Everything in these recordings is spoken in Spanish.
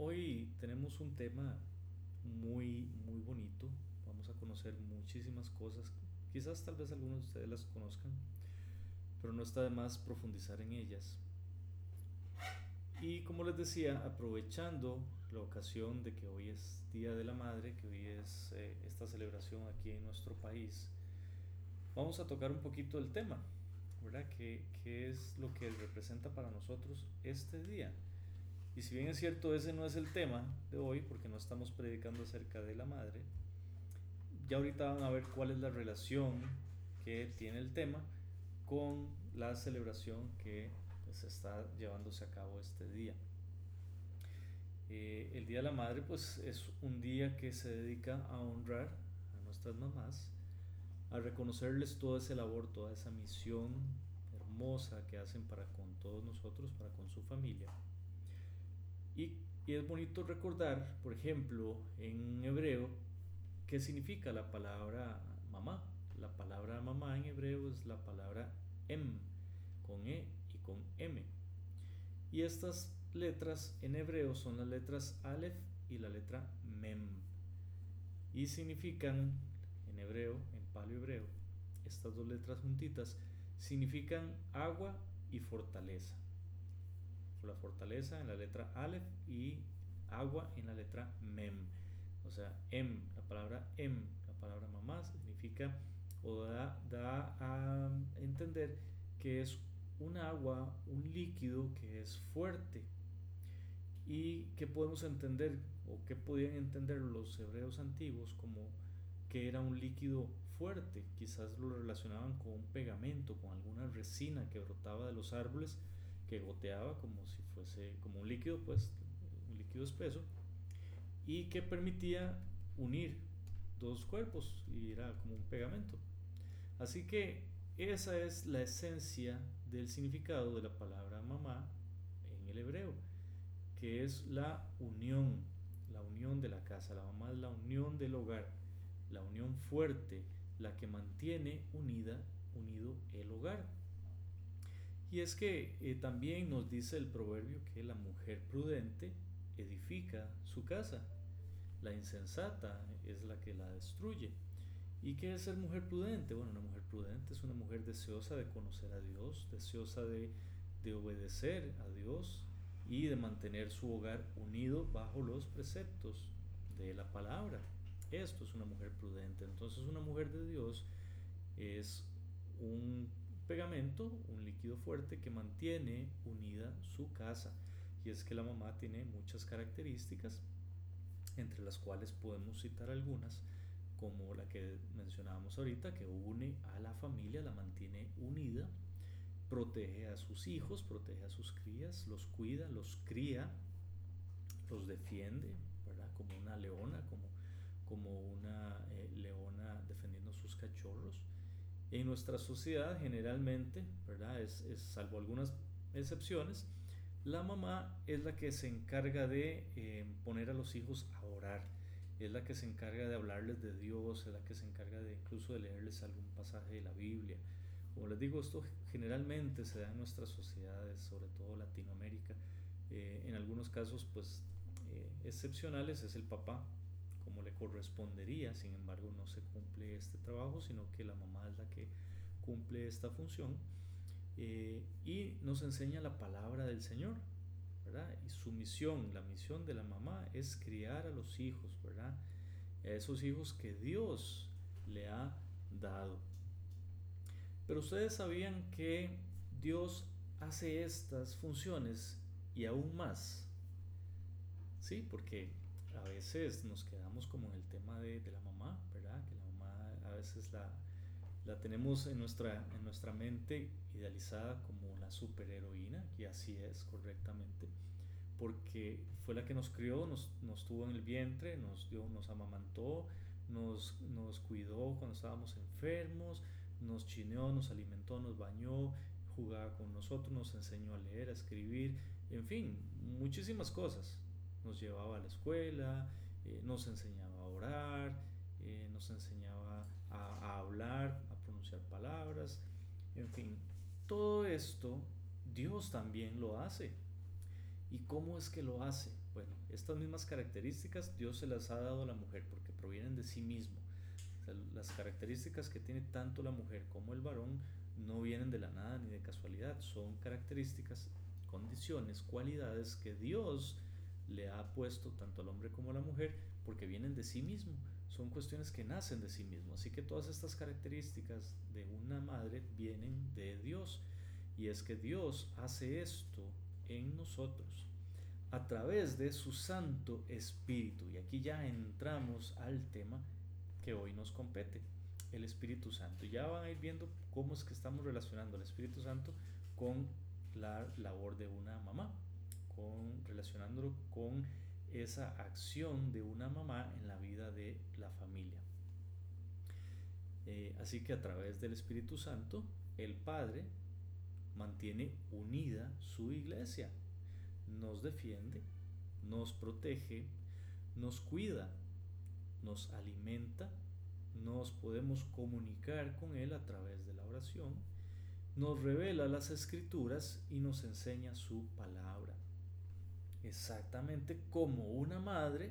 hoy tenemos un tema muy, muy bonito. Vamos a conocer muchísimas cosas. Quizás tal vez algunos de ustedes las conozcan, pero no está de más profundizar en ellas. Y como les decía, aprovechando la ocasión de que hoy es Día de la Madre, que hoy es eh, esta celebración aquí en nuestro país, vamos a tocar un poquito el tema, ¿verdad? ¿Qué, ¿Qué, es lo que representa para nosotros este día? Y si bien es cierto, ese no es el tema de hoy, porque no estamos predicando acerca de la madre, ya ahorita van a ver cuál es la relación que tiene el tema con la celebración que pues, está llevándose a cabo este día. Eh, el Día de la Madre pues es un día que se dedica a honrar a nuestras mamás, a reconocerles todo ese labor, toda esa misión hermosa que hacen para con todos nosotros, para con su familia. Y, es bonito recordar, por ejemplo, en hebreo, qué significa la palabra mamá. La palabra mamá en hebreo es la palabra em, con e y con m. Y estas letras en hebreo son las letras Aleph y la letra Mem. Y significan, en hebreo, en paleo hebreo, estas dos letras juntitas, significan agua y fortaleza. La fortaleza en la letra Aleph y agua en la letra Mem. O sea, Em, la palabra Em, la palabra mamá, significa o da, da a entender que es un agua, un líquido que es fuerte. Y que podemos entender, o que podían entender los hebreos antiguos como que era un líquido fuerte. Quizás lo relacionaban con un pegamento, con alguna resina que brotaba de los árboles, que goteaba como si fuese como un líquido, pues un líquido espeso, y que permitía unir dos cuerpos y era como un pegamento. Así que esa es la esencia del significado de la palabra mamá en el hebreo, que es la unión, la unión de la casa. La mamá es la unión del hogar, la unión fuerte, la que mantiene unida, unido el hogar. Y es que eh, también nos dice el proverbio que la mujer prudente edifica su casa, la insensata es la que la destruye. ¿Y qué es ser mujer prudente? Bueno, una mujer prudente es una mujer deseosa de conocer a Dios, deseosa de, obedecer a Dios y de mantener su hogar unido bajo los preceptos de la palabra. Esto es una mujer prudente. Entonces una mujer de Dios es un pegamento, un líquido fuerte que mantiene unida su casa. Y es que la mamá tiene muchas características, entre las cuales podemos citar algunas como la que mencionábamos ahorita, que une a la familia, la mantiene unida, protege a sus hijos, protege a sus crías, los cuida, los cría, los defiende, ¿verdad? Como una leona, como, como una eh, leona defendiendo sus cachorros. En nuestra sociedad generalmente, ¿verdad? Es, salvo algunas excepciones, la mamá es la que se encarga de eh, poner a los hijos a orar es la que se encarga de hablarles de Dios, es la que se encarga de incluso de leerles algún pasaje de la Biblia. Como les digo, esto generalmente se da en nuestras sociedades, sobre todo Latinoamérica. Eh, en algunos casos, pues, eh, excepcionales es el papá, como le correspondería, sin embargo, no se cumple este trabajo, sino que la mamá es la que cumple esta función. Eh, y nos enseña la palabra del Señor. Y su misión, la misión de la mamá es criar a los hijos, ¿verdad? A esos hijos que Dios le ha dado. Pero ustedes sabían que Dios hace estas funciones y aún más. Sí, porque a veces nos quedamos como en el tema de, la mamá, ¿verdad? Que la mamá a veces la, la tenemos en nuestra, en nuestra mente idealizada como la superheroína, que así es correctamente, porque fue la que nos crió, nos, nos tuvo en el vientre, nos, dio, nos amamantó, nos, nos cuidó cuando estábamos enfermos, nos chineó, nos alimentó, nos bañó, jugaba con nosotros, nos enseñó a leer, a escribir, en fin, muchísimas cosas. Nos llevaba a la escuela, eh, nos enseñaba a orar, eh, nos enseñaba a, hablar, a pronunciar palabras, en fin, todo esto Dios también lo hace. ¿Y cómo es que lo hace? Bueno, estas mismas características Dios se las ha dado a la mujer porque provienen de sí mismo. las características que tiene tanto la mujer como el varón no vienen de la nada ni de casualidad, son características, condiciones, cualidades que Dios le ha puesto tanto al hombre como a la mujer porque vienen de sí mismo, son cuestiones que nacen de sí mismo. Así que todas estas características de una madre vienen de Dios. Y es que Dios hace esto en nosotros a través de su Santo Espíritu. Y aquí ya entramos al tema que hoy nos compete, el Espíritu Santo. Ya van a ir viendo cómo es que estamos relacionando el Espíritu Santo con la labor de una mamá, relacionándolo con esa acción de una mamá en la vida de la familia. Eh, así que a través del Espíritu Santo, el Padre mantiene unida su iglesia, nos defiende, nos protege, nos cuida, nos alimenta, nos podemos comunicar con Él a través de la oración, nos revela las escrituras y nos enseña su palabra. Exactamente como una madre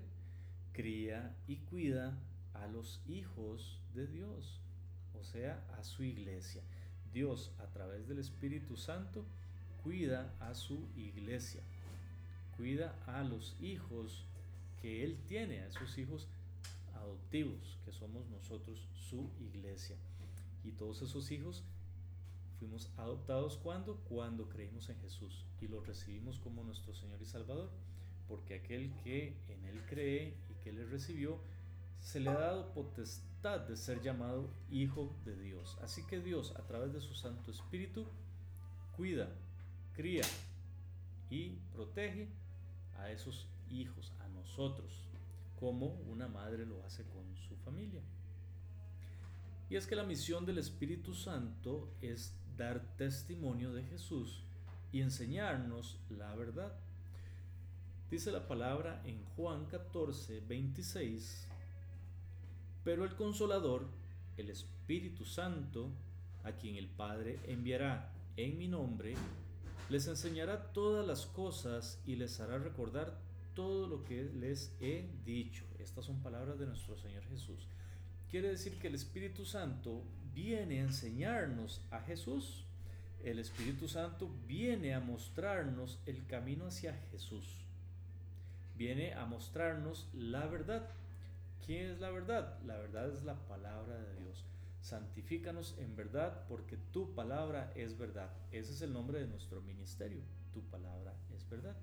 cría y cuida a los hijos de Dios, o sea, a su iglesia. Dios a través del Espíritu Santo cuida a su iglesia, cuida a los hijos que Él tiene, a esos hijos adoptivos que somos nosotros, su iglesia. Y todos esos hijos fuimos adoptados cuando? Cuando creímos en Jesús y lo recibimos como nuestro Señor y Salvador. Porque aquel que en Él cree y que le recibió, se le ha dado potestad de ser llamado Hijo de Dios. Así que Dios, a través de su Santo Espíritu, cuida, cría y protege a esos hijos, a nosotros, como una madre lo hace con su familia. Y es que la misión del Espíritu Santo es dar testimonio de Jesús y enseñarnos la verdad. Dice la palabra en Juan 14, 26, pero el consolador, el Espíritu Santo, a quien el Padre enviará en mi nombre, les enseñará todas las cosas y les hará recordar todo lo que les he dicho. Estas son palabras de nuestro Señor Jesús. Quiere decir que el Espíritu Santo viene a enseñarnos a Jesús. El Espíritu Santo viene a mostrarnos el camino hacia Jesús. Viene a mostrarnos la verdad. ¿Quién es la verdad? La verdad es la palabra de Dios. Santifícanos en verdad porque tu palabra es verdad. Ese es el nombre de nuestro ministerio. Tu palabra es verdad.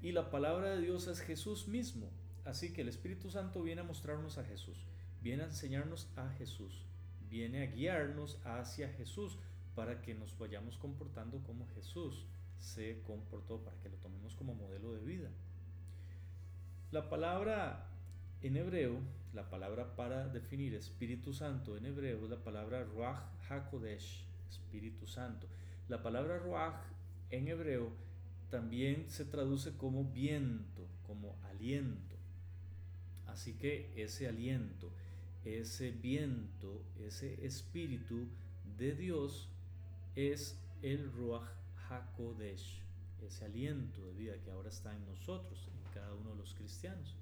Y la palabra de Dios es Jesús mismo. Así que el Espíritu Santo viene a mostrarnos a Jesús viene a enseñarnos a Jesús, viene a guiarnos hacia Jesús para que nos vayamos comportando como Jesús se comportó, para que lo tomemos como modelo de vida. La palabra en hebreo, la palabra para definir Espíritu Santo en hebreo es la palabra Ruach HaKodesh, Espíritu Santo. La palabra Ruach en hebreo también se traduce como viento, como aliento. Así que ese aliento, ese viento, ese espíritu de Dios es el Ruach HaKodesh, ese aliento de vida que ahora está en nosotros, en cada uno de los cristianos.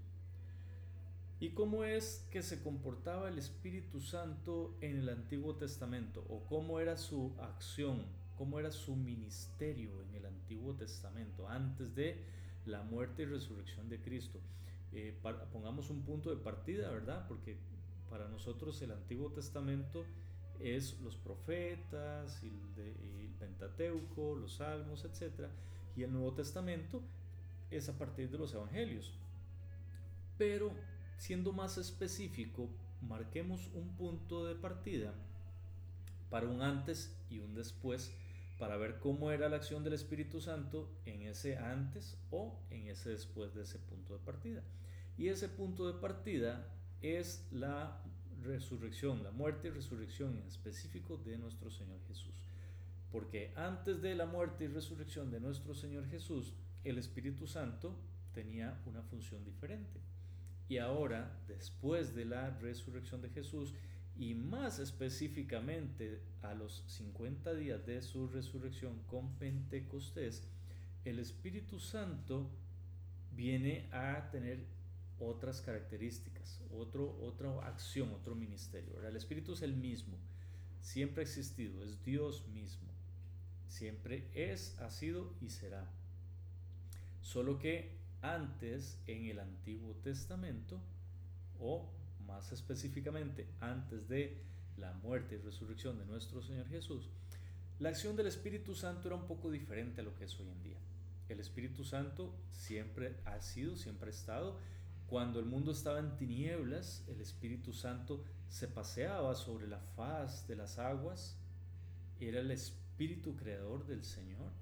¿Y cómo es que se comportaba el Espíritu Santo en el Antiguo Testamento? ¿O cómo era su acción? ¿Cómo era su ministerio en el Antiguo Testamento antes de la muerte y resurrección de Cristo? Eh, pongamos un punto de partida, ¿verdad? Porque para nosotros el Antiguo Testamento es los profetas, el, Pentateuco, los Salmos, etc. Y el Nuevo Testamento es a partir de los Evangelios. Pero siendo más específico, marquemos un punto de partida para un antes y un después para ver cómo era la acción del Espíritu Santo en ese antes o en ese después de ese punto de partida. Y ese punto de partida es la resurrección, la muerte y resurrección en específico de nuestro Señor Jesús. Porque antes de la muerte y resurrección de nuestro Señor Jesús, el Espíritu Santo tenía una función diferente. Y ahora, después de la resurrección de Jesús, y más específicamente a los 50 días de su resurrección con Pentecostés, el Espíritu Santo viene a tener otras características, otro, otra acción, otro ministerio. El Espíritu es el mismo, siempre ha existido, es Dios mismo, siempre es, ha sido y será. Solo que antes en el Antiguo Testamento, o más específicamente antes de la muerte y resurrección de nuestro Señor Jesús, la acción del Espíritu Santo era un poco diferente a lo que es hoy en día. El Espíritu Santo siempre ha sido, siempre ha estado. Cuando el mundo estaba en tinieblas, el Espíritu Santo se paseaba sobre la faz de las aguas. Era el Espíritu creador del Señor.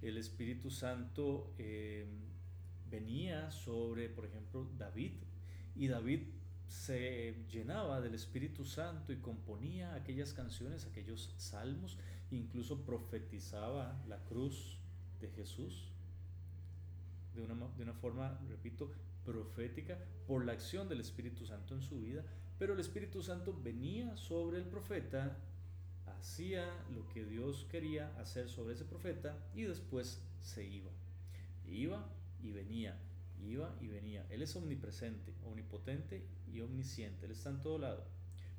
El Espíritu Santo eh, venía sobre, por ejemplo, David. Y David se llenaba del Espíritu Santo y componía aquellas canciones, aquellos salmos, incluso profetizaba la cruz de Jesús de una, de una forma, repito, profética por la acción del Espíritu Santo en su vida, pero el Espíritu Santo venía sobre el profeta, hacía lo que Dios quería hacer sobre ese profeta y después se iba. Iba y venía Iba y venía. Él es omnipresente, omnipotente y omnisciente. Él está en todo lado.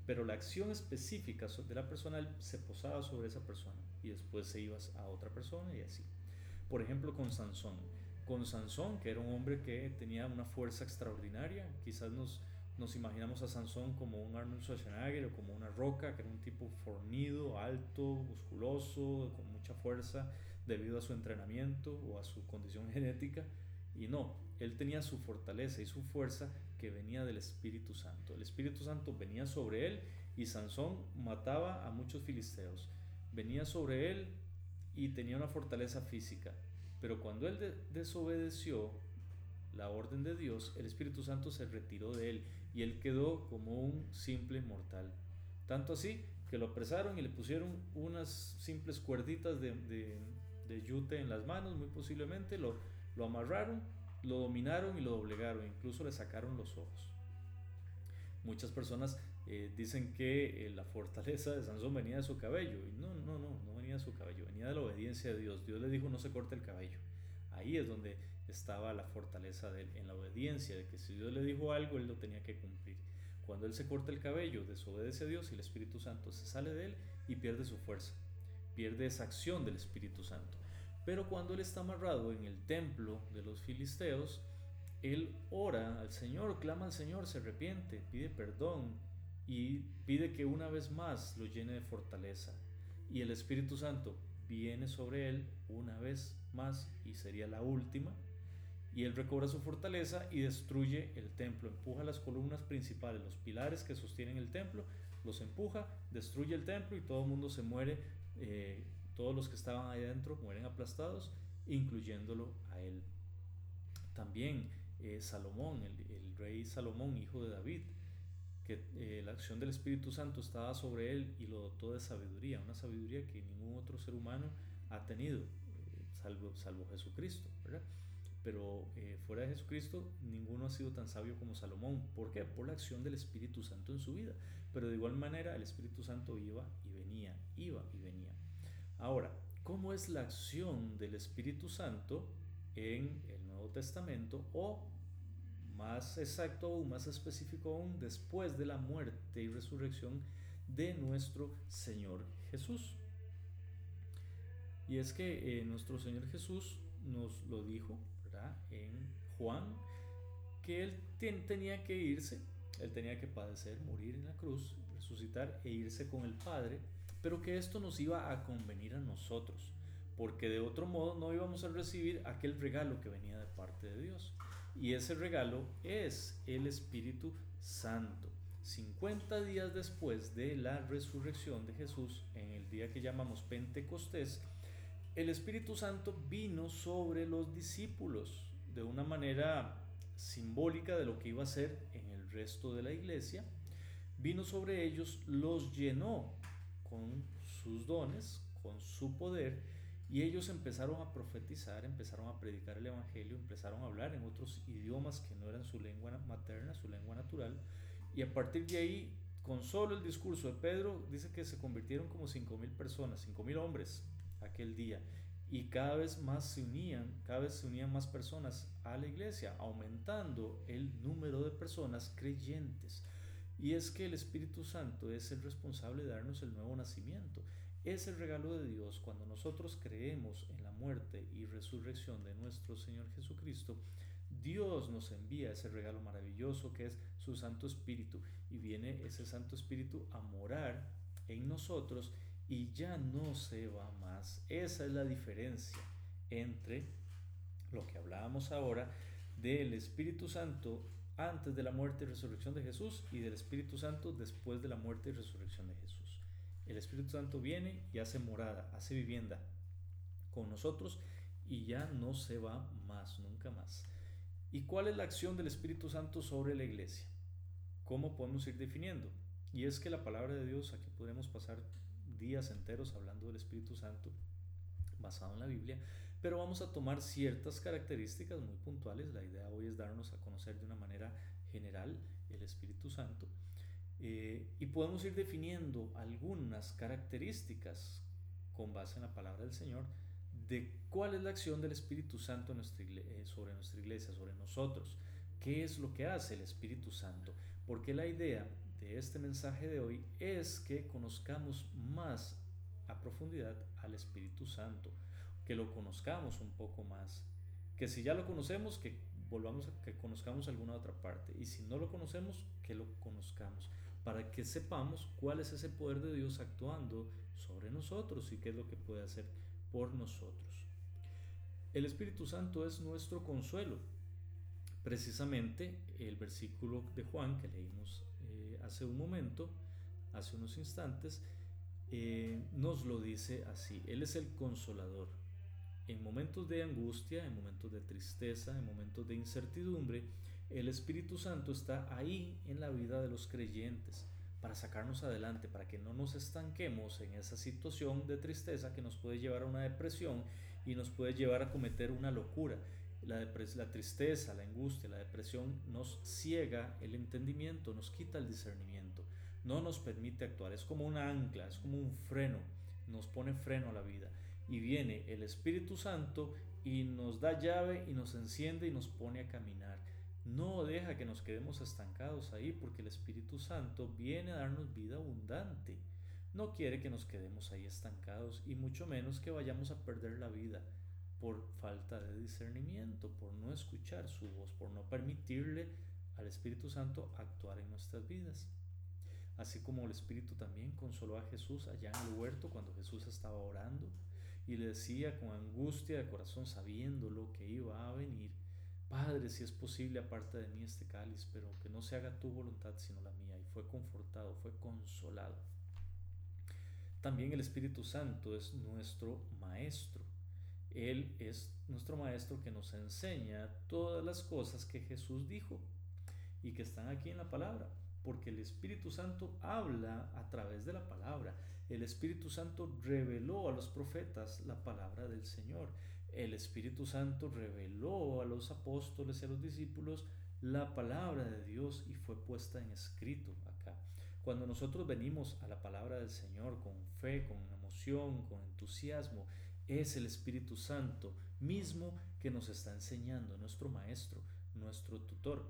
Pero la acción específica de la persona se posaba sobre esa persona y después se iba a otra persona y así. Por ejemplo, con Sansón. Con Sansón, que era un hombre que tenía una fuerza extraordinaria, quizás nos, imaginamos a Sansón como un Arnold Schwarzenegger o como una roca, que era un tipo fornido, alto, musculoso, con mucha fuerza debido a su entrenamiento o a su condición genética. Y no, él tenía su fortaleza y su fuerza que venía del Espíritu Santo. El Espíritu Santo venía sobre él y Sansón mataba a muchos filisteos. Venía sobre él y tenía una fortaleza física. Pero cuando él desobedeció la orden de Dios, el Espíritu Santo se retiró de él y él quedó como un simple mortal. Tanto así que lo apresaron y le pusieron unas simples cuerditas de, yute en las manos, muy posiblemente, lo, lo amarraron, lo dominaron y lo doblegaron, incluso le sacaron los ojos. Muchas personas eh, dicen que eh, la fortaleza de Sansón venía de su cabello. Y no, no, no, no venía de su cabello, venía de la obediencia de Dios. Dios le dijo no se corte el cabello. Ahí es donde estaba la fortaleza de él, en la obediencia, de que si Dios le dijo algo, él lo tenía que cumplir. Cuando él se corta el cabello, desobedece a Dios y el Espíritu Santo se sale de él y pierde su fuerza, pierde esa acción del Espíritu Santo. Pero cuando él está amarrado en el templo de los filisteos, él ora al Señor, clama al Señor, se arrepiente, pide perdón y pide que una vez más lo llene de fortaleza. Y el Espíritu Santo viene sobre él una vez más y sería la última. Y él recobra su fortaleza y destruye el templo, empuja las columnas principales, los pilares que sostienen el templo, los empuja, destruye el templo y todo el mundo se muere eh, todos los que estaban ahí adentro mueren aplastados, incluyéndolo a él. También eh, Salomón, el, rey Salomón, hijo de David, que eh, la acción del Espíritu Santo estaba sobre él y lo dotó de sabiduría, una sabiduría que ningún otro ser humano ha tenido, eh, salvo, salvo Jesucristo, Pero fuera de Jesucristo, ninguno ha sido tan sabio como Salomón. ¿Por qué? Por la acción del Espíritu Santo en su vida. Pero de igual manera, el Espíritu Santo iba y venía, iba y venía. Ahora, ¿cómo es la acción del Espíritu Santo en el Nuevo Testamento o más exacto o más específico aún después de la muerte y resurrección de nuestro Señor Jesús? Y es que eh, nuestro Señor Jesús nos lo dijo en Juan, que Él tenía que irse, Él tenía que padecer, morir en la cruz, resucitar e irse con el Padre pero que esto nos iba a convenir a nosotros, porque de otro modo no íbamos a recibir aquel regalo que venía de parte de Dios. Y ese regalo es el Espíritu Santo. 50 días después de la resurrección de Jesús, en el día que llamamos Pentecostés, el Espíritu Santo vino sobre los discípulos de una manera simbólica de lo que iba a ser en el resto de la iglesia. Vino sobre ellos, los llenó con sus dones, con su poder, y ellos empezaron a profetizar, empezaron a predicar el Evangelio, empezaron a hablar en otros idiomas que no eran su lengua materna, su lengua natural, y a partir de ahí, con solo el discurso de Pedro, dice que se convirtieron como 5.000 personas, 5.000 hombres aquel día, y cada vez más se unían, cada vez se unían más personas a la iglesia, aumentando el número de personas creyentes. Y es que el Espíritu Santo es el responsable de darnos el nuevo nacimiento. Es el regalo de Dios cuando nosotros creemos en la muerte y resurrección de nuestro Señor Jesucristo. Dios nos envía ese regalo maravilloso que es su Santo Espíritu y viene ese Santo Espíritu a morar en nosotros y ya no se va más. Esa es la diferencia entre lo que hablábamos ahora del Espíritu Santo antes de la muerte y resurrección de Jesús y del Espíritu Santo después de la muerte y resurrección de Jesús. El Espíritu Santo viene y hace morada, hace vivienda con nosotros y ya no se va más, nunca más. ¿Y cuál es la acción del Espíritu Santo sobre la iglesia? ¿Cómo podemos ir definiendo? Y es que la palabra de Dios, aquí podemos pasar días enteros hablando del Espíritu Santo basado en la Biblia, pero vamos a tomar ciertas características muy puntuales. La idea hoy es darnos a conocer de una manera general el Espíritu Santo eh, y podemos ir definiendo algunas características con base en la palabra del Señor de cuál es la acción del Espíritu Santo eh, sobre nuestra iglesia, sobre nosotros. ¿Qué es lo que hace el Espíritu Santo? Porque la idea de este mensaje de hoy es que conozcamos más a profundidad al Espíritu Santo, que lo conozcamos un poco más, que si ya lo conocemos, que volvamos a que conozcamos alguna otra parte, y si no lo conocemos, que lo conozcamos, para que sepamos cuál es ese poder de Dios actuando sobre nosotros y qué es lo que puede hacer por nosotros. El Espíritu Santo es nuestro consuelo. Precisamente el versículo de Juan que leímos eh, hace un momento, hace unos instantes, eh, nos lo dice así. Él es el consolador. En momentos de angustia, en momentos de tristeza, en momentos de incertidumbre, el Espíritu Santo está ahí en la vida de los creyentes para sacarnos adelante, para que no nos estanquemos en esa situación de tristeza que nos puede llevar a una depresión y nos puede llevar a cometer una locura. La, tristeza, la angustia, la depresión nos ciega el entendimiento, nos quita el discernimiento, no nos permite actuar. Es como una ancla, es como un freno, nos pone freno a la vida. Y viene el Espíritu Santo y nos da llave y nos enciende y nos pone a caminar no deja que nos quedemos estancados ahí porque el Espíritu Santo viene a darnos vida abundante. No quiere que nos quedemos ahí estancados y mucho menos que vayamos a perder la vida por falta de discernimiento, por no escuchar su voz, por no permitirle al Espíritu Santo actuar en nuestras vidas. Así como el Espíritu también consoló a Jesús allá en el huerto cuando Jesús estaba orando y le decía con angustia de corazón, sabiendo lo que iba a venir, Padre, si es posible, aparte de mí este cáliz, pero que no se haga tu voluntad sino la mía. Y fue confortado, fue consolado. También el Espíritu Santo es nuestro Maestro. Él es nuestro Maestro que nos enseña todas las cosas que Jesús dijo y que están aquí en la palabra, porque el Espíritu Santo habla a través de la palabra. El Espíritu Santo reveló a los profetas la palabra del Señor el Espíritu Santo reveló a los apóstoles y a los discípulos la palabra de Dios y fue puesta en escrito acá. Cuando nosotros venimos a la palabra del Señor con fe, con emoción, con entusiasmo, es el Espíritu Santo mismo que nos está enseñando, nuestro Maestro, nuestro tutor.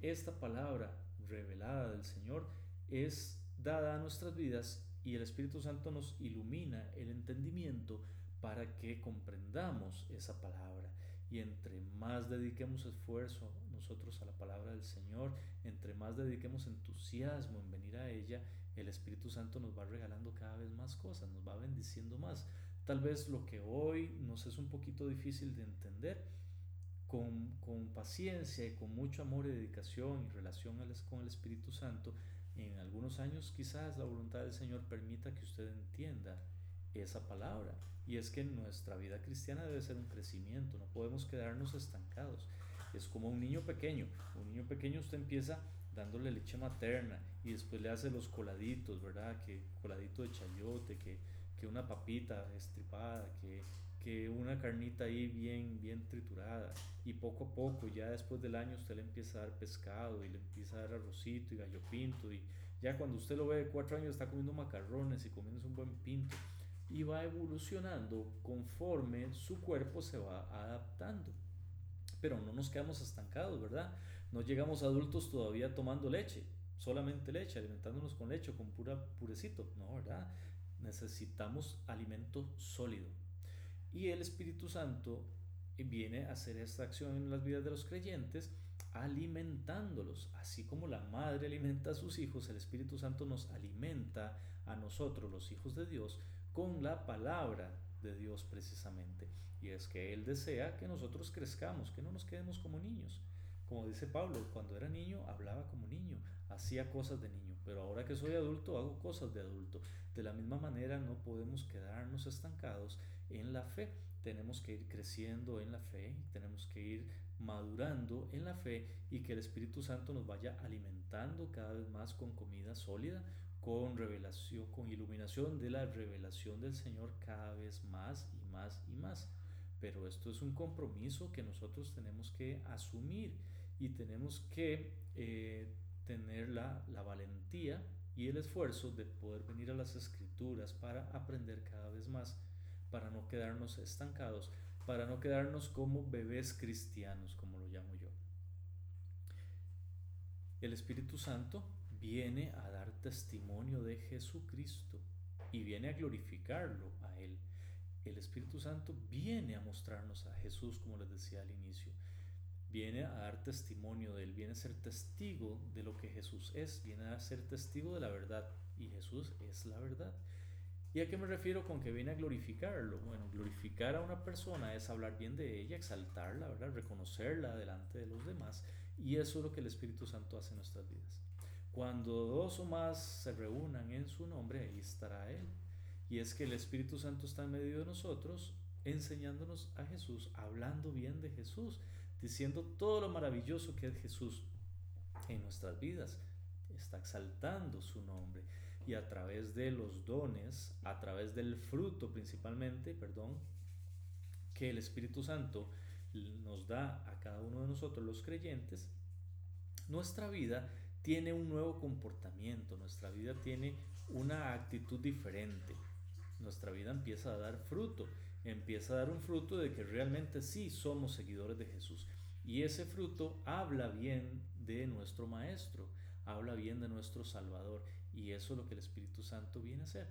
Esta palabra revelada del Señor es dada a nuestras vidas y el Espíritu Santo nos ilumina el entendimiento para que comprendamos esa palabra. Y entre más dediquemos esfuerzo nosotros a la palabra del Señor, entre más dediquemos entusiasmo en venir a ella, el Espíritu Santo nos va regalando cada vez más cosas, nos va bendiciendo más. Tal vez lo que hoy nos es un poquito difícil de entender, con, con paciencia y con mucho amor y dedicación y relación con el Espíritu Santo, en algunos años quizás la voluntad del Señor permita que usted entienda esa palabra. Y es que nuestra vida cristiana debe ser un crecimiento, no podemos quedarnos estancados. Es como un niño pequeño. Un niño pequeño usted empieza dándole leche materna y después le hace los coladitos, ¿verdad? Que coladito de chayote, que, que una papita estripada, que, que una carnita ahí bien, bien triturada. Y poco a poco, ya después del año, usted le empieza a dar pescado y le empieza a dar arrocito y gallo pinto. Y ya cuando usted lo ve de cuatro años está comiendo macarrones y comiendo un buen pinto. Y va evolucionando conforme su cuerpo se va adaptando. Pero no nos quedamos estancados, ¿verdad? No llegamos adultos todavía tomando leche, solamente leche, alimentándonos con leche, con pura purecito, no, ¿verdad? Necesitamos alimento sólido. Y el Espíritu Santo viene a hacer esta acción en las vidas de los creyentes alimentándolos, así como la madre alimenta a sus hijos, el Espíritu Santo nos alimenta a nosotros, los hijos de Dios, con la palabra de Dios precisamente. Y es que Él desea que nosotros crezcamos, que no nos quedemos como niños. Como dice Pablo, cuando era niño hablaba como niño, hacía cosas de niño, pero ahora que soy adulto hago cosas de adulto. De la misma manera no podemos quedarnos estancados en la fe, tenemos que ir creciendo en la fe, tenemos que ir madurando en la fe y que el Espíritu Santo nos vaya alimentando cada vez más con comida sólida, con revelación, con iluminación de la revelación del Señor cada vez más y más y más. Pero esto es un compromiso que nosotros tenemos que asumir y tenemos que eh, tener la, la valentía y el esfuerzo de poder venir a las escrituras para aprender cada vez más, para no quedarnos estancados, para no quedarnos como bebés cristianos, como lo llamo yo. El Espíritu Santo viene a dar testimonio de Jesucristo y viene a glorificarlo a Él. El Espíritu Santo viene a mostrarnos a Jesús, como les decía al inicio. Viene a dar testimonio de Él, viene a ser testigo de lo que Jesús es, viene a ser testigo de la verdad. Y Jesús es la verdad. ¿Y a qué me refiero con que viene a glorificarlo? Bueno, glorificar a una persona es hablar bien de ella, exaltarla, ¿verdad? reconocerla delante de los demás. Y eso es lo que el Espíritu Santo hace en nuestras vidas. Cuando dos o más se reúnan en su nombre, ahí estará Él. Y es que el Espíritu Santo está en medio de nosotros, enseñándonos a Jesús, hablando bien de Jesús, diciendo todo lo maravilloso que es Jesús en nuestras vidas. Está exaltando su nombre y a través de los dones, a través del fruto principalmente, perdón, que el Espíritu Santo nos da a cada uno de nosotros los creyentes, nuestra vida tiene un nuevo comportamiento, nuestra vida tiene una actitud diferente, nuestra vida empieza a dar fruto, empieza a dar un fruto de que realmente sí somos seguidores de Jesús. Y ese fruto habla bien de nuestro Maestro, habla bien de nuestro Salvador. Y eso es lo que el Espíritu Santo viene a hacer,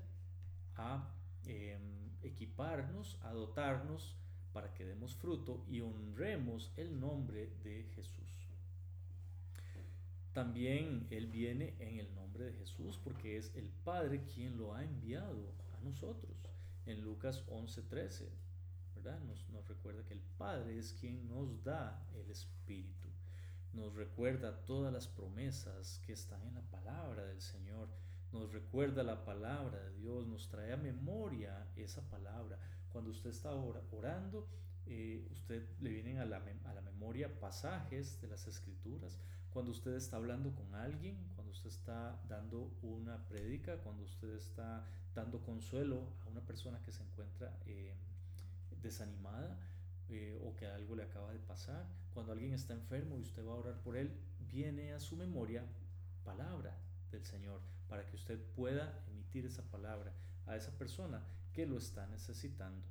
a em, equiparnos, a dotarnos para que demos fruto y honremos el nombre de Jesús. También Él viene en el nombre de Jesús porque es el Padre quien lo ha enviado a nosotros. En Lucas 11:13, ¿verdad? Nos, recuerda que el Padre es quien nos da el Espíritu nos recuerda todas las promesas que están en la palabra del Señor, nos recuerda la palabra de Dios, nos trae a memoria esa palabra. Cuando usted está orando, eh, usted le vienen a la, a la memoria pasajes de las escrituras. Cuando usted está hablando con alguien, cuando usted está dando una prédica, cuando usted está dando consuelo a una persona que se encuentra eh, desanimada, eh, o que algo le acaba de pasar. Cuando alguien está enfermo y usted va a orar por él, viene a su memoria palabra del Señor para que usted pueda emitir esa palabra a esa persona que lo está necesitando.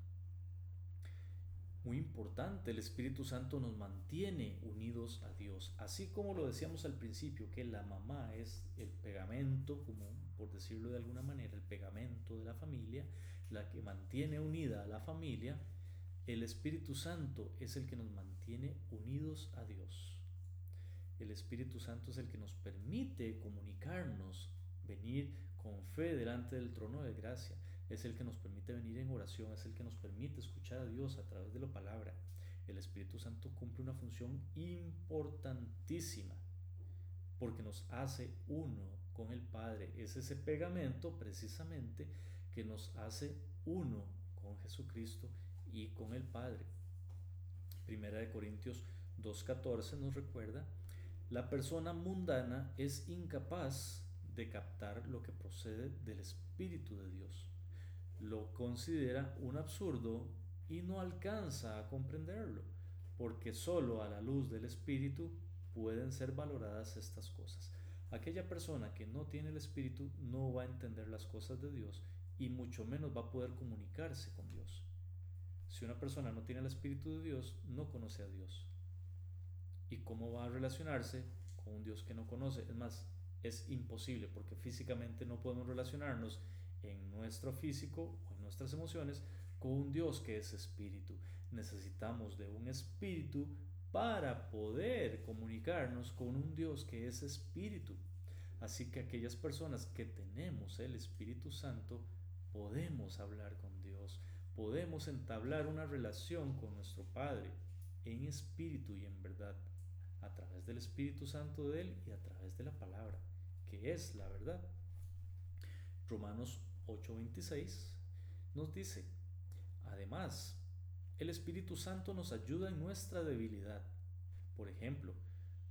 Muy importante, el Espíritu Santo nos mantiene unidos a Dios, así como lo decíamos al principio, que la mamá es el pegamento, como por decirlo de alguna manera, el pegamento de la familia, la que mantiene unida a la familia, el Espíritu Santo es el que nos mantiene unidos a Dios. El Espíritu Santo es el que nos permite comunicarnos, venir con fe delante del trono de gracia. Es el que nos permite venir en oración, es el que nos permite escuchar a Dios a través de la palabra. El Espíritu Santo cumple una función importantísima porque nos hace uno con el Padre. Es ese pegamento precisamente que nos hace uno con Jesucristo y con el Padre. Primera de Corintios 2.14 nos recuerda, la persona mundana es incapaz de captar lo que procede del Espíritu de Dios. Lo considera un absurdo y no alcanza a comprenderlo, porque solo a la luz del Espíritu pueden ser valoradas estas cosas. Aquella persona que no tiene el Espíritu no va a entender las cosas de Dios y mucho menos va a poder comunicarse con Dios. Si una persona no tiene el Espíritu de Dios, no conoce a Dios. ¿Y cómo va a relacionarse con un Dios que no conoce? Es más, es imposible porque físicamente no podemos relacionarnos en nuestro físico o en nuestras emociones con un Dios que es espíritu. Necesitamos de un espíritu para poder comunicarnos con un Dios que es espíritu. Así que aquellas personas que tenemos el Espíritu Santo, podemos hablar con Dios, podemos entablar una relación con nuestro Padre en espíritu y en verdad, a través del Espíritu Santo de Él y a través de la palabra, que es la verdad. Romanos 8:26 nos dice, además, el Espíritu Santo nos ayuda en nuestra debilidad. Por ejemplo,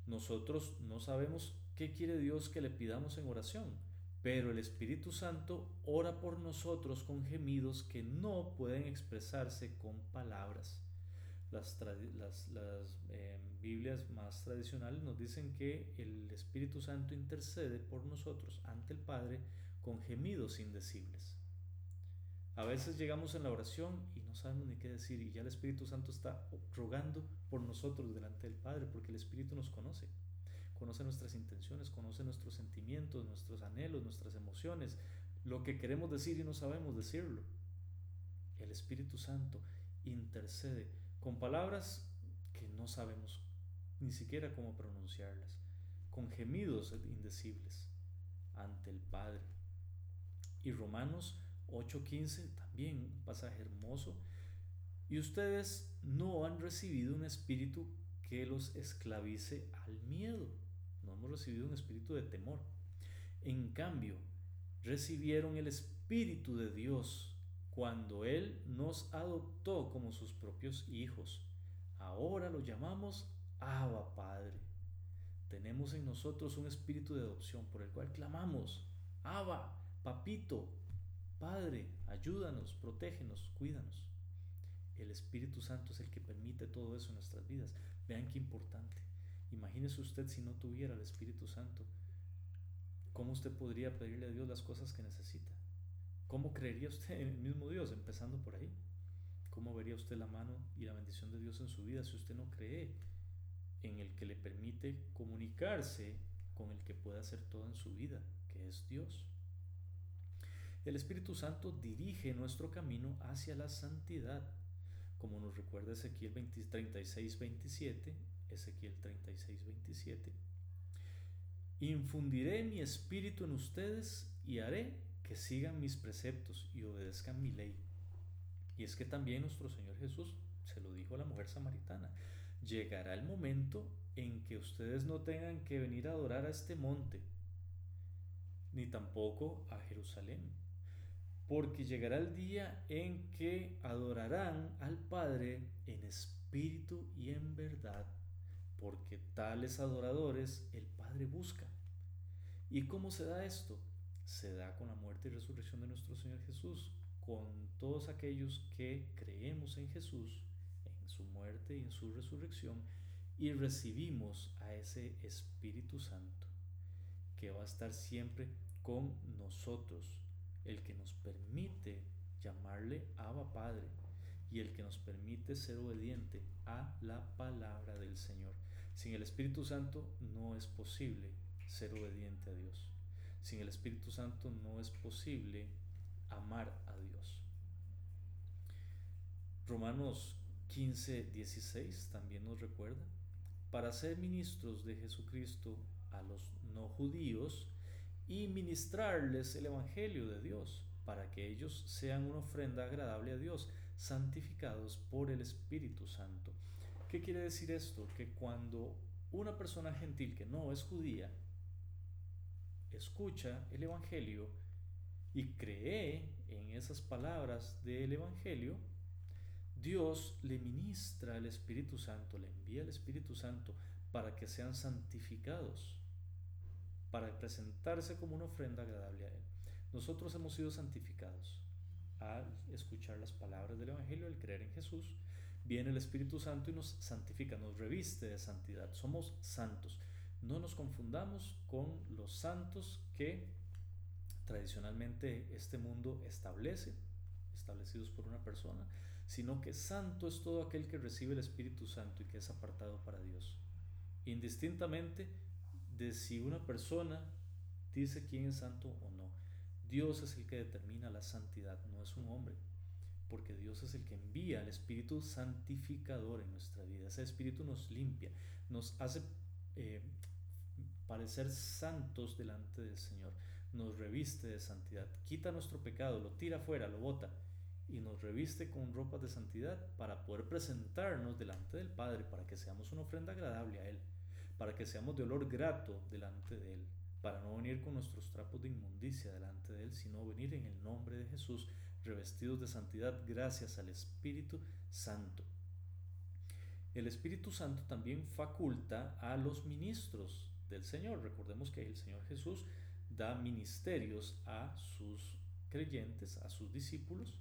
nosotros no sabemos qué quiere Dios que le pidamos en oración, pero el Espíritu Santo ora por nosotros con gemidos que no pueden expresarse con palabras. Las, las, em, Biblias más tradicionales nos dicen que el Espíritu Santo intercede por nosotros ante el Padre con gemidos indecibles. A veces llegamos en la oración y no sabemos ni qué decir y ya el Espíritu Santo está rogando por nosotros delante del Padre porque el Espíritu nos conoce. Conoce nuestras intenciones, conoce nuestros sentimientos, nuestros anhelos, nuestras emociones, lo que queremos decir y no sabemos decirlo. El Espíritu Santo intercede con palabras que no sabemos ni siquiera cómo pronunciarlas, con gemidos indecibles ante el Padre. Y Romanos 8:15, también un pasaje hermoso. Y ustedes no han recibido un espíritu que los esclavice al miedo. No hemos recibido un espíritu de temor. En cambio, recibieron el espíritu de Dios cuando Él nos adoptó como sus propios hijos. Ahora lo llamamos Abba Padre. Tenemos en nosotros un espíritu de adopción por el cual clamamos, Abba, papito, Padre, ayúdanos, protégenos, cuídanos. El Espíritu Santo es el que permite todo eso en nuestras vidas. Vean qué importante. Imagínese usted si no tuviera el Espíritu Santo. ¿Cómo usted podría pedirle a Dios las cosas que necesita? ¿Cómo creería usted en el mismo Dios, empezando por ahí? ¿Cómo vería usted la mano y la bendición de Dios en su vida si usted no cree en el que le permite comunicarse con el que puede hacer todo en su vida, que es Dios? El Espíritu Santo dirige nuestro camino hacia la santidad, como nos recuerda Ezequiel 36, 27, Ezequiel 36, 27. Infundiré mi espíritu en ustedes y haré que sigan mis preceptos y obedezcan mi ley. Y es que también nuestro Señor Jesús se lo dijo a la mujer samaritana. Llegará el momento en que ustedes no tengan que venir a adorar a este monte, ni tampoco a Jerusalén porque llegará el día en que adorarán al Padre en espíritu y en verdad, porque tales adoradores el Padre busca. ¿Y cómo se da esto? Se da con la muerte y resurrección de nuestro Señor Jesús, con todos aquellos que creemos en Jesús, en su muerte y en su resurrección, y recibimos a ese Espíritu Santo, que va a estar siempre con nosotros el que nos permite llamarle Abba Padre y el que nos permite ser obediente a la palabra del Señor. Sin el Espíritu Santo no es posible ser obediente a Dios. Sin el Espíritu Santo no es posible amar a Dios. Romanos 15, 16 también nos recuerda, para ser ministros de Jesucristo a los no judíos, y ministrarles el Evangelio de Dios, para que ellos sean una ofrenda agradable a Dios, santificados por el Espíritu Santo. ¿Qué quiere decir esto? Que cuando una persona gentil que no es judía escucha el Evangelio y cree en esas palabras del Evangelio, Dios le ministra el Espíritu Santo, le envía el Espíritu Santo para que sean santificados para presentarse como una ofrenda agradable a Él. Nosotros hemos sido santificados al escuchar las palabras del Evangelio, al creer en Jesús. Viene el Espíritu Santo y nos santifica, nos reviste de santidad. Somos santos. No nos confundamos con los santos que tradicionalmente este mundo establece, establecidos por una persona, sino que santo es todo aquel que recibe el Espíritu Santo y que es apartado para Dios. Indistintamente de si una persona dice quién es santo o no. Dios es el que determina la santidad, no es un hombre, porque Dios es el que envía el Espíritu santificador en nuestra vida. Ese Espíritu nos limpia, nos hace eh, parecer santos delante del Señor, nos reviste de santidad, quita nuestro pecado, lo tira fuera, lo bota y nos reviste con ropas de santidad para poder presentarnos delante del Padre, para que seamos una ofrenda agradable a Él, para que seamos de olor grato delante de Él para no venir con nuestros trapos de inmundicia delante de Él, sino venir en el nombre de Jesús, revestidos de santidad gracias al Espíritu Santo. El Espíritu Santo también faculta a los ministros del Señor. Recordemos que el Señor Jesús da ministerios a sus creyentes, a sus discípulos,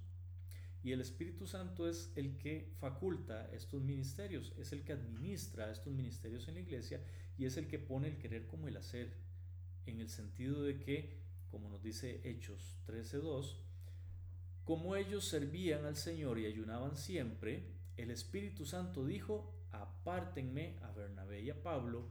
y el Espíritu Santo es el que faculta estos ministerios, es el que administra estos ministerios en la iglesia y es el que pone el querer como el hacer, en el sentido de que, como nos dice Hechos 13.2, como ellos servían al Señor y ayunaban siempre, el Espíritu Santo dijo, apártenme a Bernabé y a Pablo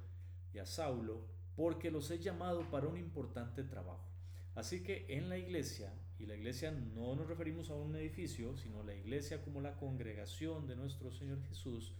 y a Saulo, porque los he llamado para un importante trabajo. Así que en la iglesia, y la iglesia no nos referimos a un edificio, sino la iglesia como la congregación de nuestro Señor Jesús,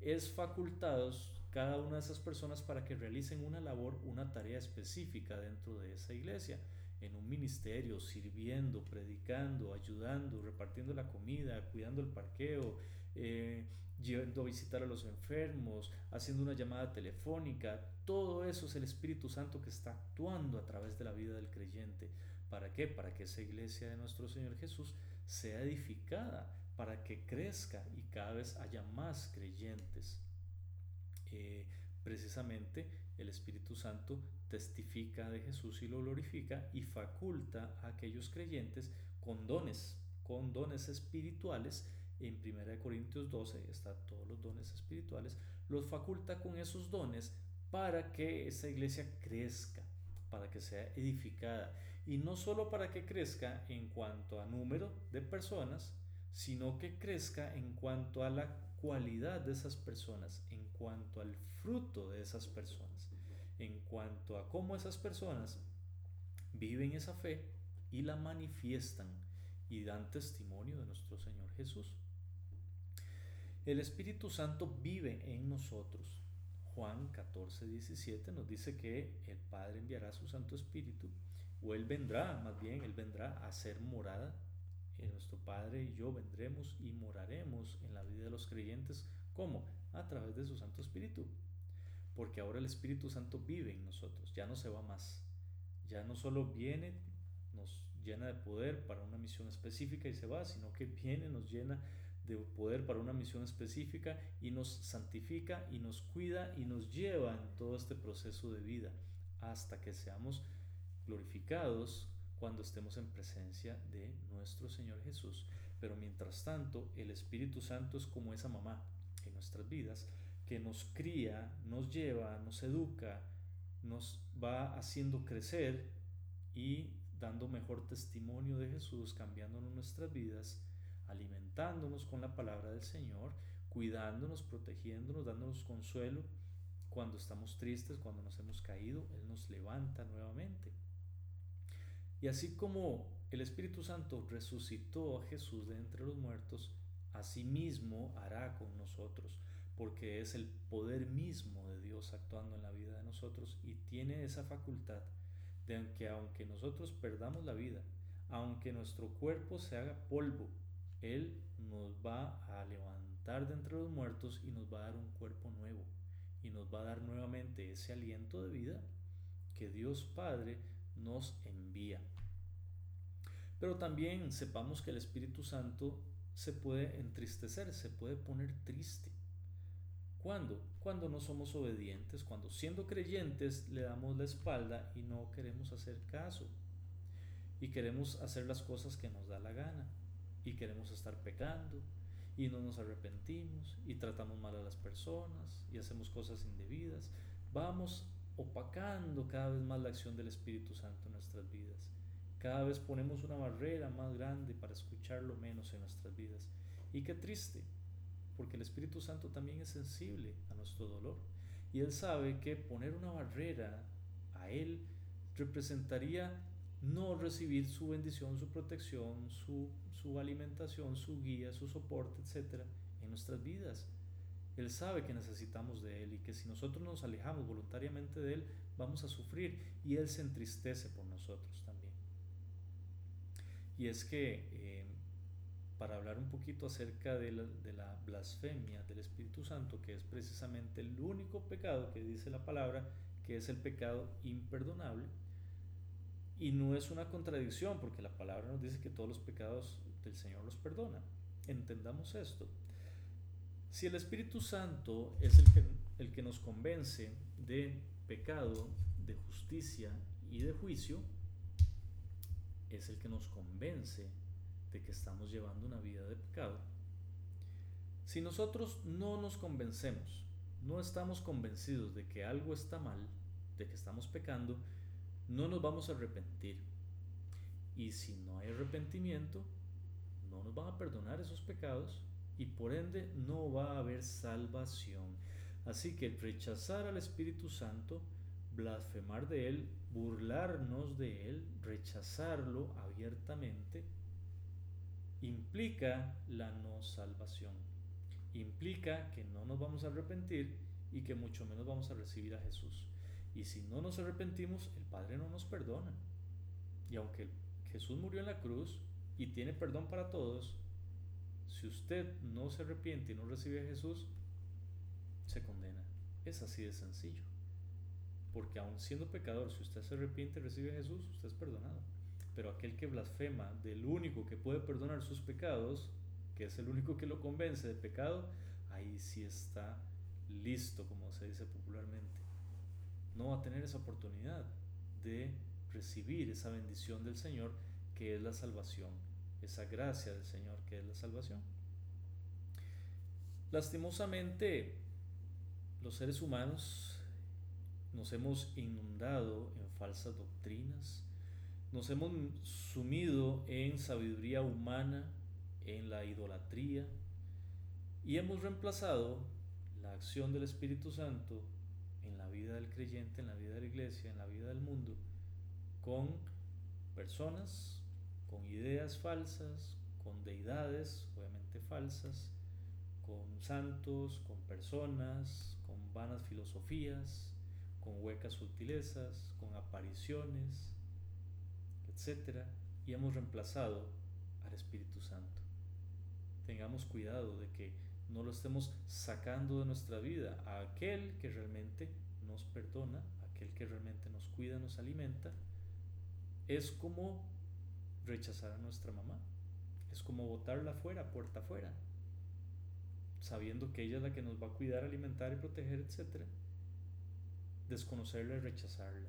es facultados cada una de esas personas para que realicen una labor, una tarea específica dentro de esa iglesia, en un ministerio, sirviendo, predicando, ayudando, repartiendo la comida, cuidando el parqueo, eh, yendo a visitar a los enfermos, haciendo una llamada telefónica. Todo eso es el Espíritu Santo que está actuando a través de la vida del creyente. ¿Para qué? Para que esa iglesia de nuestro Señor Jesús sea edificada, para que crezca y cada vez haya más creyentes. Eh, precisamente el Espíritu Santo testifica de Jesús y lo glorifica y faculta a aquellos creyentes con dones, con dones espirituales. En 1 Corintios 12 están todos los dones espirituales, los faculta con esos dones para que esa iglesia crezca, para que sea edificada. Y no solo para que crezca en cuanto a número de personas, sino que crezca en cuanto a la cualidad de esas personas, en cuanto al fruto de esas personas, en cuanto a cómo esas personas viven esa fe y la manifiestan y dan testimonio de nuestro Señor Jesús. El Espíritu Santo vive en nosotros. Juan 14, 17 nos dice que el Padre enviará su Santo Espíritu, o Él vendrá, más bien, Él vendrá a ser morada nuestro Padre y yo vendremos y moraremos en la vida de los creyentes. ¿Cómo? A través de su Santo Espíritu. Porque ahora el Espíritu Santo vive en nosotros, ya no se va más. Ya no solo viene, nos llena de poder para una misión específica y se va, sino que viene, nos llena de poder para una misión específica y nos santifica y nos cuida y nos lleva en todo este proceso de vida hasta que seamos glorificados cuando estemos en presencia de nuestro Señor Jesús. Pero mientras tanto, el Espíritu Santo es como esa mamá en nuestras vidas que nos cría, nos lleva, nos educa, nos va haciendo crecer y dando mejor testimonio de Jesús, cambiándonos nuestras vidas, alimentándonos con la palabra del Señor, cuidándonos, protegiéndonos, dándonos consuelo. Cuando estamos tristes, cuando nos hemos caído, Él nos levanta nuevamente. Y así como el Espíritu Santo resucitó a Jesús de entre los muertos, asimismo hará con nosotros, porque es el poder mismo de Dios actuando en la vida de nosotros y tiene esa facultad de que aunque nosotros perdamos la vida, aunque nuestro cuerpo se haga polvo, Él nos va a levantar de entre los muertos y nos va a dar un cuerpo nuevo y nos va a dar nuevamente ese aliento de vida que Dios Padre nos envía. Pero también sepamos que el Espíritu Santo se puede entristecer, se puede poner triste. ¿Cuándo? Cuando no somos obedientes, cuando siendo creyentes le damos la espalda y no queremos hacer caso. Y queremos hacer las cosas que nos da la gana. Y queremos estar pecando. Y no nos arrepentimos. Y tratamos mal a las personas. Y hacemos cosas indebidas. Vamos opacando cada vez más la acción del Espíritu Santo en nuestras vidas Cada vez ponemos una barrera más grande para escucharlo menos en nuestras vidas. Y qué triste, porque el Espíritu Santo también es sensible a nuestro dolor. Y Él sabe que poner una barrera a Él representaría no recibir su bendición, su protección, su, su alimentación, su guía, su soporte, etc. en nuestras vidas. Él sabe que necesitamos de Él y que si nosotros nos alejamos voluntariamente de Él, vamos a sufrir y Él se entristece por nosotros. Y es que eh, para hablar un poquito acerca de la, de la blasfemia del Espíritu Santo, que es precisamente el único pecado que dice la palabra, que es el pecado imperdonable, y no es una contradicción, porque la palabra nos dice que todos los pecados del Señor los perdona. Entendamos esto. Si el Espíritu Santo es el que, el que nos convence de pecado, de justicia y de juicio, es el que nos convence de que estamos llevando una vida de pecado. Si nosotros no nos convencemos, no estamos convencidos de que algo está mal, de que estamos pecando, no nos vamos a arrepentir. Y si no hay arrepentimiento, no nos van a perdonar esos pecados y por ende no va a haber salvación. Así que rechazar al Espíritu Santo, blasfemar de Él, burlarnos de Él, rechazarlo abiertamente, implica la no salvación. Implica que no nos vamos a arrepentir y que mucho menos vamos a recibir a Jesús. Y si no nos arrepentimos, el Padre no nos perdona. Y aunque Jesús murió en la cruz y tiene perdón para todos, si usted no se arrepiente y no recibe a Jesús, se condena. Es así de sencillo. Porque aun siendo pecador, si usted se arrepiente y recibe a Jesús, usted es perdonado. Pero aquel que blasfema del único que puede perdonar sus pecados, que es el único que lo convence de pecado, ahí sí está listo, como se dice popularmente no va a tener esa oportunidad de recibir esa bendición del Señor que es la salvación, esa gracia del Señor que es la salvación. Lastimosamente, los seres humanos nos hemos inundado en falsas doctrinas, nos hemos sumido en sabiduría humana, en la idolatría, y hemos reemplazado la acción del Espíritu Santo vida del creyente, en la vida de la iglesia, en la vida del mundo, con personas, con ideas falsas, con deidades, obviamente falsas, con santos, con personas, con vanas filosofías, con huecas sutilezas, con apariciones, etc. Y hemos reemplazado al Espíritu Santo. Tengamos cuidado de que no lo estemos sacando de nuestra vida a aquel que realmente nos perdona, aquel que realmente nos cuida, nos alimenta, es como rechazar a nuestra mamá. Es como botarla fuera, puerta afuera, sabiendo que ella es la que nos va a cuidar, alimentar y proteger, etc. Desconocerla y rechazarla.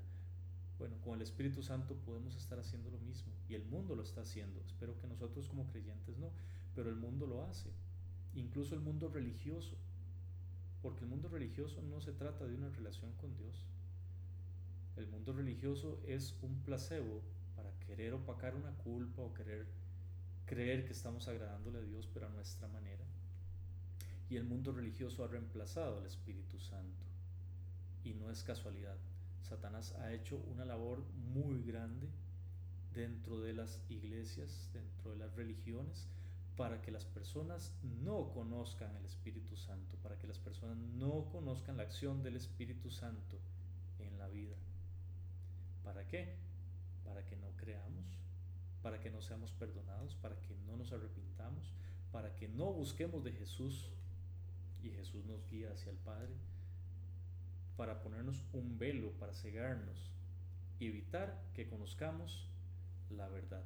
Bueno, con el Espíritu Santo podemos estar haciendo lo mismo y el mundo lo está haciendo. Espero que nosotros como creyentes no, pero el mundo lo hace. Incluso el mundo religioso porque el mundo religioso no se trata de una relación con Dios. El mundo religioso es un placebo para querer opacar una culpa o querer creer que estamos agradándole a Dios, pero a nuestra manera. Y el mundo religioso ha reemplazado al Espíritu Santo. Y no es casualidad. Satanás ha hecho una labor muy grande dentro de las iglesias, dentro de las religiones, para que las personas no conozcan el Espíritu Santo, para que las personas no conozcan la acción del Espíritu Santo en la vida. ¿Para qué? Para que no creamos, para que no seamos perdonados, para que no nos arrepintamos, para que no busquemos de Jesús y Jesús nos guía hacia el Padre, para ponernos un velo, para cegarnos evitar que conozcamos la verdad.